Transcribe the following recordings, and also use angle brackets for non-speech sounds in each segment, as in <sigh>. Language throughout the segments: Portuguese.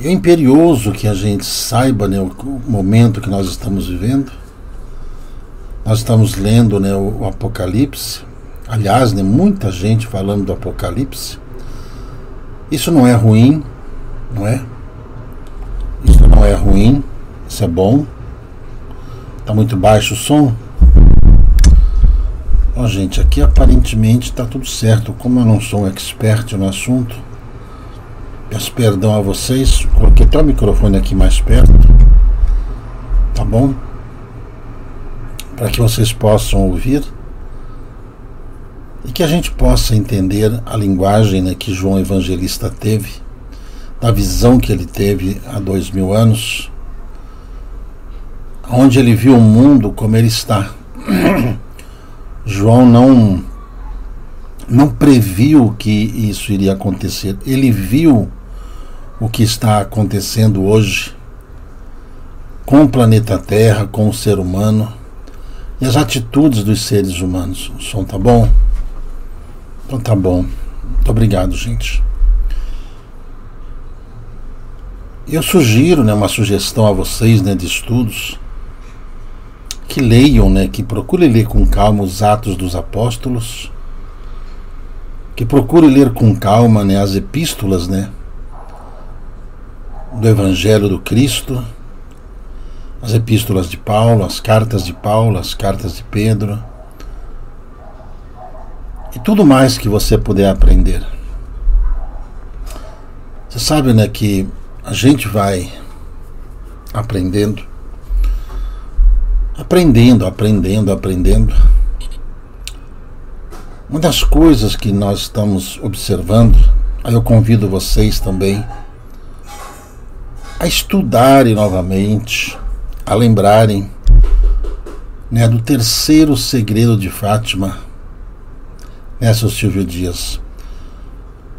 E é imperioso que a gente saiba né, o momento que nós estamos vivendo. Nós estamos lendo né, o, Apocalipse. Aliás, né, muita gente falando do Apocalipse. Isso não é ruim, não é? Isso não é ruim, isso é bom. Está muito baixo o som. Ó, gente, aqui aparentemente está tudo certo. Como eu não sou um expert no assunto, peço perdão a vocês. Coloquei até o microfone aqui mais perto. Tá bom? Para que vocês possam ouvir e que a gente possa entender a linguagem né, que João Evangelista teve, da visão que ele teve há dois mil anos, onde ele viu o mundo como ele está. <coughs> João não não previu que isso iria acontecer. Ele viu o que está acontecendo hoje com o planeta Terra, com o ser humano e as atitudes dos seres humanos. O som tá bom? Então tá bom. Muito obrigado, gente. Eu sugiro, né, uma sugestão a vocês, né, de estudos que leiam, né, que procurem ler com calma os Atos dos Apóstolos, que procurem ler com calma, né, as epístolas, né, do Evangelho do Cristo, as epístolas de Paulo, as cartas de Paulo, as cartas de Pedro e tudo mais que você puder aprender. Você sabe, né, que a gente vai aprendendo aprendendo, aprendendo, aprendendo. Uma das coisas que nós estamos observando, aí eu convido vocês também a estudarem novamente, a lembrarem né, do terceiro segredo de Fátima, né, seu Silvio Dias.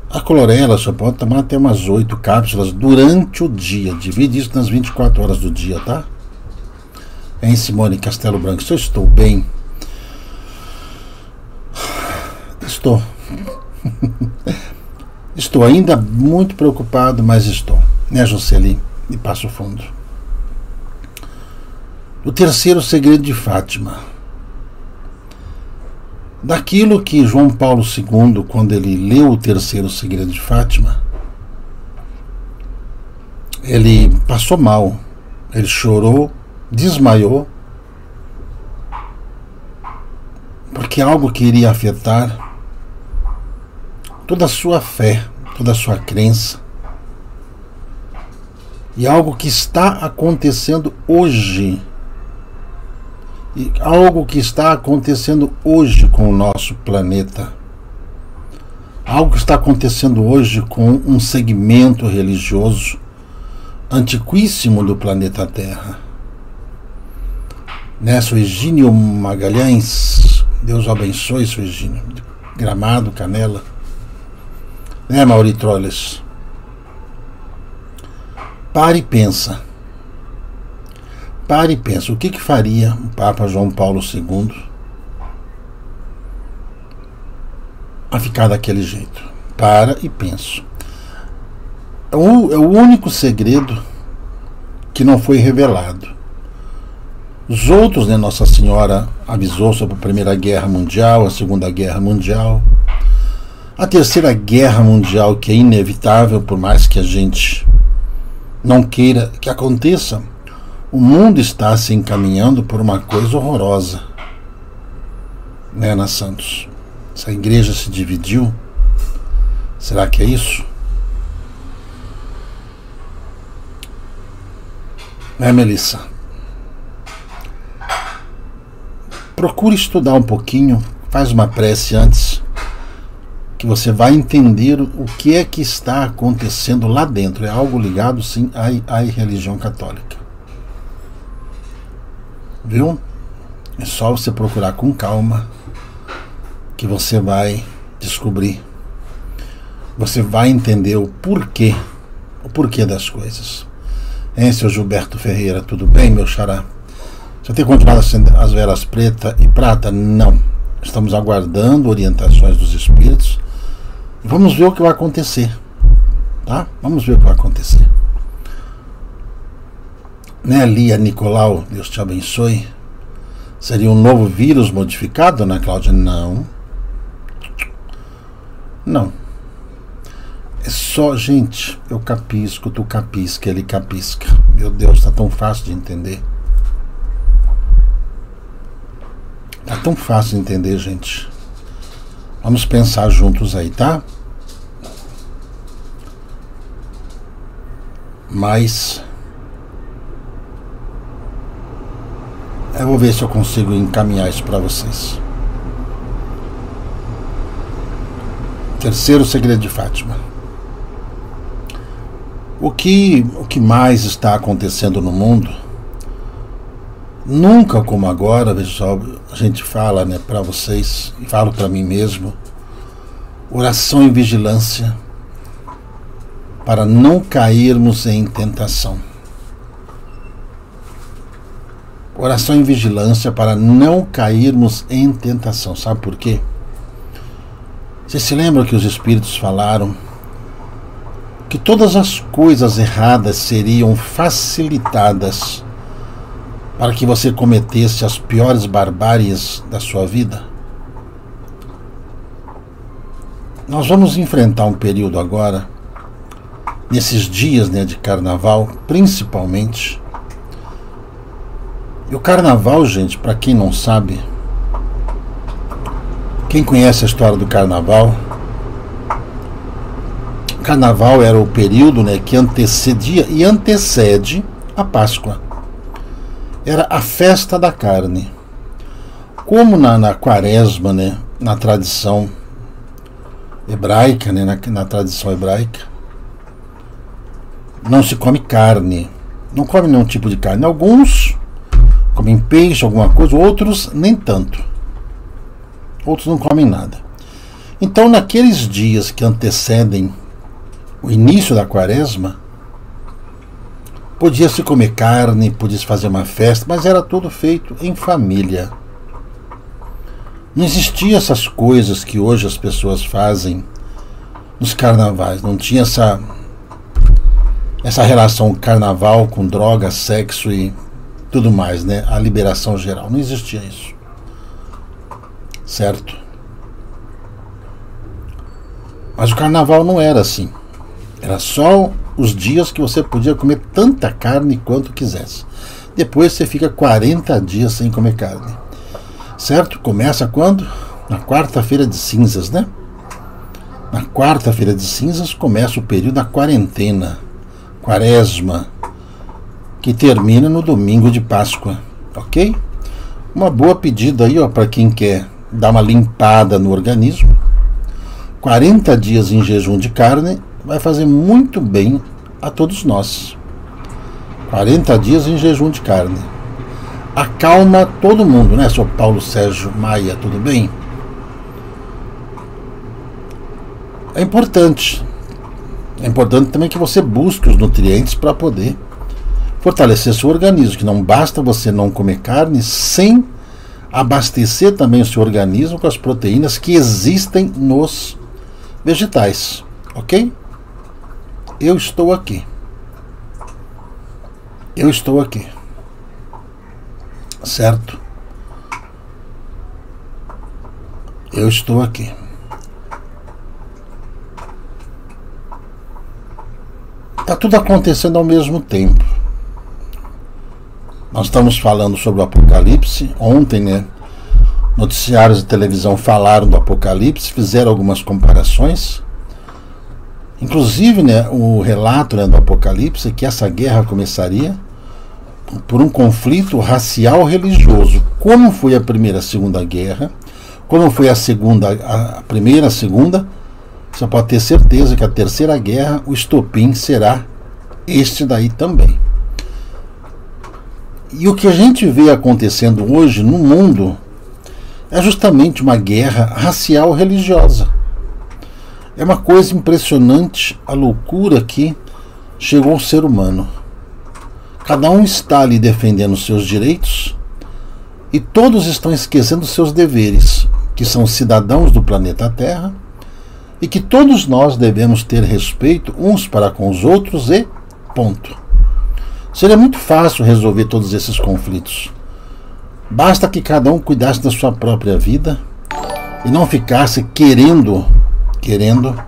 A clorela só pode tomar até umas oito cápsulas durante o dia. Divide isso nas 24 horas do dia, tá? Em Simone Castelo Branco, se eu estou bem. Estou. <laughs> estou ainda muito preocupado, mas estou. Né, Jocely? E Passo Fundo. O terceiro segredo de Fátima. Daquilo que João Paulo II, quando ele leu o terceiro segredo de Fátima, ele passou mal, ele chorou desmaiou, porque algo que iria afetar toda a sua fé, toda a sua crença, e algo que está acontecendo hoje. E algo que está acontecendo hoje com o nosso planeta. Algo que está acontecendo hoje com um segmento religioso antiquíssimo do planeta Terra né, Suegínio Magalhães, Deus o abençoe, Suegínio, Gramado, Canela, né, Mauri Trolles? Pare e pensa. Pare e pensa. O que, que faria o Papa João Paulo II a ficar daquele jeito? Para e penso. É o, é o único segredo que não foi revelado os outros, né, Nossa Senhora avisou sobre a Primeira Guerra Mundial, a Segunda Guerra Mundial, a Terceira Guerra Mundial, que é inevitável, por mais que a gente não queira que aconteça. O mundo está se encaminhando por uma coisa horrorosa, né, Ana Santos? Essa igreja se dividiu. Será que é isso? Né, Melissa? procure estudar um pouquinho, faz uma prece antes, que você vai entender o que é que está acontecendo lá dentro. É algo ligado, sim, à, à religião católica. Viu? É só você procurar com calma que você vai descobrir. Você vai entender o porquê, o porquê das coisas. Hein, seu Gilberto Ferreira, tudo bem, meu xará? Você tem continuado as velas preta e prata? Não. Estamos aguardando orientações dos espíritos. Vamos ver o que vai acontecer. Tá? Vamos ver o que vai acontecer. Né, Lia Nicolau, Deus te abençoe. Seria um novo vírus modificado, né, Cláudia? Não. Não. É só, gente, eu capisco, tu capisca, ele capisca. Meu Deus, tá tão fácil de entender. Tá tão fácil de entender, gente. Vamos pensar juntos aí, tá? Mas eu vou ver se eu consigo encaminhar isso para vocês. Terceiro segredo de Fátima. O que, o que mais está acontecendo no mundo? Nunca como agora, só, a gente fala né, para vocês, falo para mim mesmo, oração e vigilância para não cairmos em tentação. Oração e vigilância para não cairmos em tentação. Sabe por quê? Você se lembra que os Espíritos falaram que todas as coisas erradas seriam facilitadas para que você cometesse as piores barbáries da sua vida? Nós vamos enfrentar um período agora, nesses dias né, de carnaval, principalmente. E o carnaval, gente, para quem não sabe, quem conhece a história do carnaval, carnaval era o período né, que antecedia e antecede a Páscoa. Era a festa da carne. Como na, na quaresma, né, na tradição hebraica, né, na, na tradição hebraica, não se come carne. Não come nenhum tipo de carne. Alguns comem peixe, alguma coisa, outros nem tanto. Outros não comem nada. Então, naqueles dias que antecedem o início da quaresma, podia-se comer carne, podia-se fazer uma festa, mas era tudo feito em família. Não existia essas coisas que hoje as pessoas fazem nos carnavais. Não tinha essa essa relação carnaval com droga, sexo e tudo mais, né? A liberação geral. Não existia isso. Certo? Mas o carnaval não era assim. Era só os dias que você podia comer tanta carne quanto quisesse. Depois você fica 40 dias sem comer carne. Certo? Começa quando? Na quarta-feira de cinzas, né? Na quarta-feira de cinzas começa o período da quarentena, quaresma, que termina no domingo de Páscoa, ok? Uma boa pedida aí, ó, para quem quer dar uma limpada no organismo. 40 dias em jejum de carne vai fazer muito bem a todos nós. 40 dias em jejum de carne. Acalma todo mundo, né, Sr. Paulo Sérgio Maia, tudo bem? É importante. É importante também que você busque os nutrientes para poder fortalecer seu organismo, que não basta você não comer carne sem abastecer também o seu organismo com as proteínas que existem nos vegetais, ok? Eu estou aqui. Eu estou aqui. Certo? Eu estou aqui. Está tudo acontecendo ao mesmo tempo. Nós estamos falando sobre o Apocalipse. Ontem, né? Noticiários de televisão falaram do Apocalipse, fizeram algumas comparações. Inclusive, né, o relato né, do Apocalipse é que essa guerra começaria por um conflito racial religioso. Como foi a primeira a segunda guerra, como foi a segunda, a primeira, a segunda, você pode ter certeza que a terceira guerra, o estopim será este daí também. E o que a gente vê acontecendo hoje no mundo é justamente uma guerra racial religiosa. É uma coisa impressionante a loucura que chegou ao ser humano. Cada um está ali defendendo seus direitos e todos estão esquecendo seus deveres, que são cidadãos do planeta Terra e que todos nós devemos ter respeito uns para com os outros e ponto. Seria muito fácil resolver todos esses conflitos. Basta que cada um cuidasse da sua própria vida e não ficasse querendo, querendo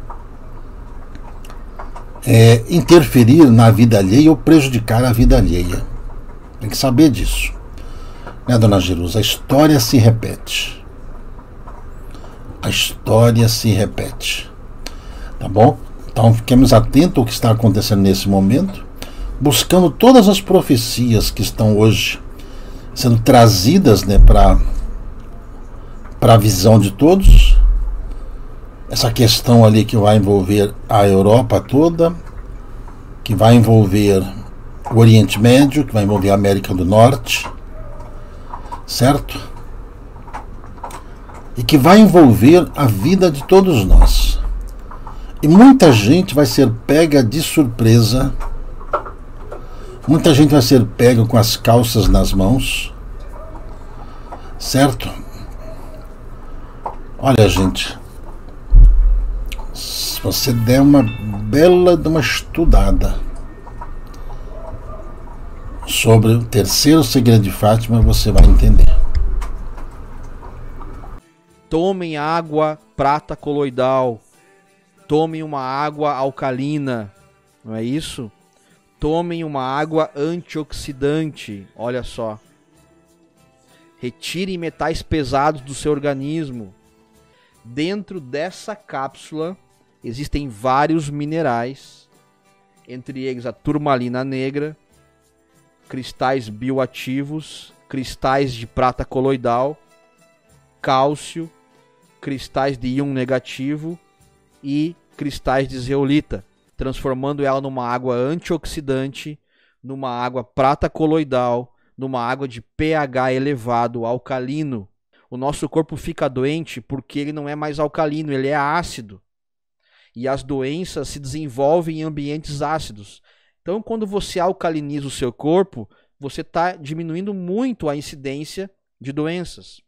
é, interferir na vida alheia ou prejudicar a vida alheia. Tem que saber disso. Né, dona Jerusa? A história se repete. A história se repete. Tá bom? Então fiquemos atentos ao que está acontecendo nesse momento, buscando todas as profecias que estão hoje sendo trazidas né, para a visão de todos. Essa questão ali que vai envolver a Europa toda, que vai envolver o Oriente Médio, que vai envolver a América do Norte, certo? E que vai envolver a vida de todos nós. E muita gente vai ser pega de surpresa. Muita gente vai ser pega com as calças nas mãos. Certo? Olha, gente. Se você der uma bela de uma estudada sobre o terceiro segredo de Fátima, você vai entender. Tomem água prata coloidal Tomem uma água alcalina, não é isso? Tomem uma água antioxidante, olha só. Retirem metais pesados do seu organismo. Dentro dessa cápsula existem vários minerais, entre eles a turmalina negra, cristais bioativos, cristais de prata coloidal, cálcio, cristais de íon negativo e cristais de zeolita, transformando ela numa água antioxidante, numa água prata coloidal, numa água de pH elevado, alcalino. O nosso corpo fica doente porque ele não é mais alcalino, ele é ácido. E as doenças se desenvolvem em ambientes ácidos. Então, quando você alcaliniza o seu corpo, você está diminuindo muito a incidência de doenças.